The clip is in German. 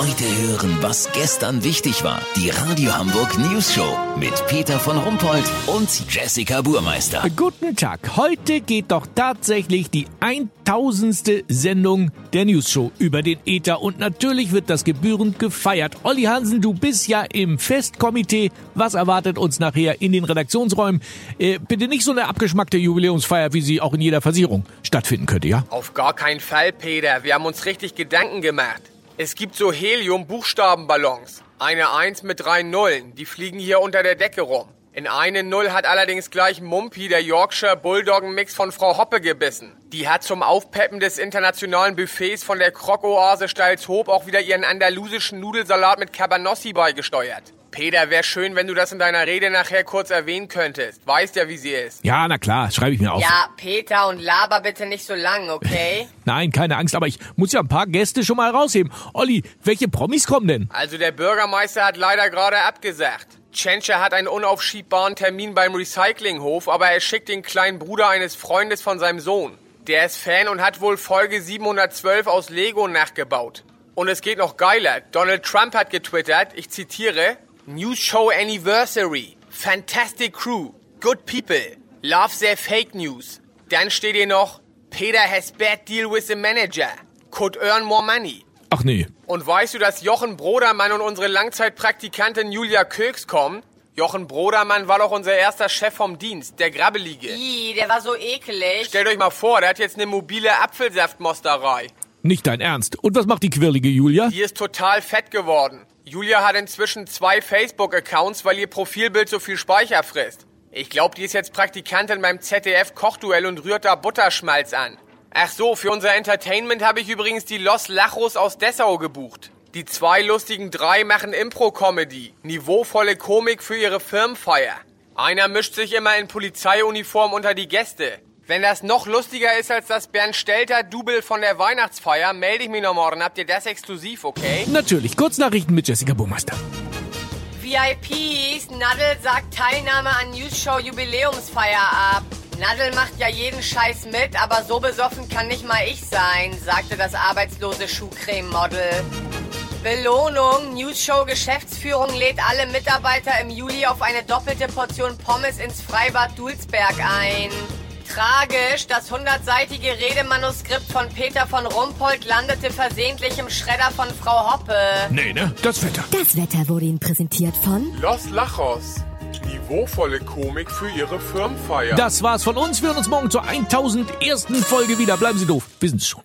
Heute hören, was gestern wichtig war. Die Radio Hamburg News Show mit Peter von Rumpold und Jessica Burmeister. Guten Tag. Heute geht doch tatsächlich die 1000. Sendung der News Show über den Äther und natürlich wird das gebührend gefeiert. Olli Hansen, du bist ja im Festkomitee. Was erwartet uns nachher in den Redaktionsräumen? Äh, bitte nicht so eine abgeschmackte Jubiläumsfeier, wie sie auch in jeder Versicherung stattfinden könnte, ja? Auf gar keinen Fall, Peter. Wir haben uns richtig Gedanken gemacht. Es gibt so Helium-Buchstabenballons. Eine Eins mit drei Nullen. Die fliegen hier unter der Decke rum. In eine Null hat allerdings gleich Mumpy, der Yorkshire Bulldoggen-Mix von Frau Hoppe, gebissen. Die hat zum Aufpeppen des internationalen Buffets von der Krokoase Steilshoop auch wieder ihren andalusischen Nudelsalat mit Cabanossi beigesteuert. Peter, wär schön, wenn du das in deiner Rede nachher kurz erwähnen könntest. Weißt ja, wie sie ist. Ja, na klar, schreibe ich mir auf. Ja, Peter, und laber bitte nicht so lang, okay? Nein, keine Angst, aber ich muss ja ein paar Gäste schon mal rausheben. Olli, welche Promis kommen denn? Also der Bürgermeister hat leider gerade abgesagt. Tschentscher hat einen unaufschiebbaren Termin beim Recyclinghof, aber er schickt den kleinen Bruder eines Freundes von seinem Sohn. Der ist Fan und hat wohl Folge 712 aus Lego nachgebaut. Und es geht noch geiler. Donald Trump hat getwittert, ich zitiere, News Show Anniversary. Fantastic Crew. Good People. Love their fake news. Dann steht hier noch, Peter has bad deal with the manager. Could earn more money. Ach nee. Und weißt du, dass Jochen Brodermann und unsere Langzeitpraktikantin Julia Köks kommen? Jochen Brodermann war doch unser erster Chef vom Dienst, der Grabbelige. Ih, der war so ekelig. Stellt euch mal vor, der hat jetzt eine mobile Apfelsaftmosterei. Nicht dein Ernst. Und was macht die quirlige Julia? Die ist total fett geworden. Julia hat inzwischen zwei Facebook-Accounts, weil ihr Profilbild so viel Speicher frisst. Ich glaube, die ist jetzt Praktikantin beim ZDF-Kochduell und rührt da Butterschmalz an. Ach so, für unser Entertainment habe ich übrigens die Los Lachos aus Dessau gebucht. Die zwei lustigen drei machen Impro-Comedy, niveauvolle Komik für ihre Firmenfeier. Einer mischt sich immer in Polizeiuniform unter die Gäste. Wenn das noch lustiger ist als das Bernd Stelter Double von der Weihnachtsfeier, melde ich mich noch morgen. Habt ihr das exklusiv, okay? Natürlich, Kurznachrichten mit Jessica Burmeister. VIPs, Nadel sagt Teilnahme an News Show Jubiläumsfeier ab. Nadel macht ja jeden Scheiß mit, aber so besoffen kann nicht mal ich sein, sagte das arbeitslose Schuhcreme-Model. Belohnung. News Show Geschäftsführung lädt alle Mitarbeiter im Juli auf eine doppelte Portion Pommes ins Freibad Dulsberg ein. Tragisch, das hundertseitige Redemanuskript von Peter von Rumpold landete versehentlich im Schredder von Frau Hoppe. Nee, ne? Das Wetter. Das Wetter wurde Ihnen präsentiert von Los Lachos. Niveauvolle Komik für ihre Firmenfeier. Das war's von uns. Wir hören uns morgen zur 1001. Folge wieder. Bleiben Sie doof. Wir sind's schon.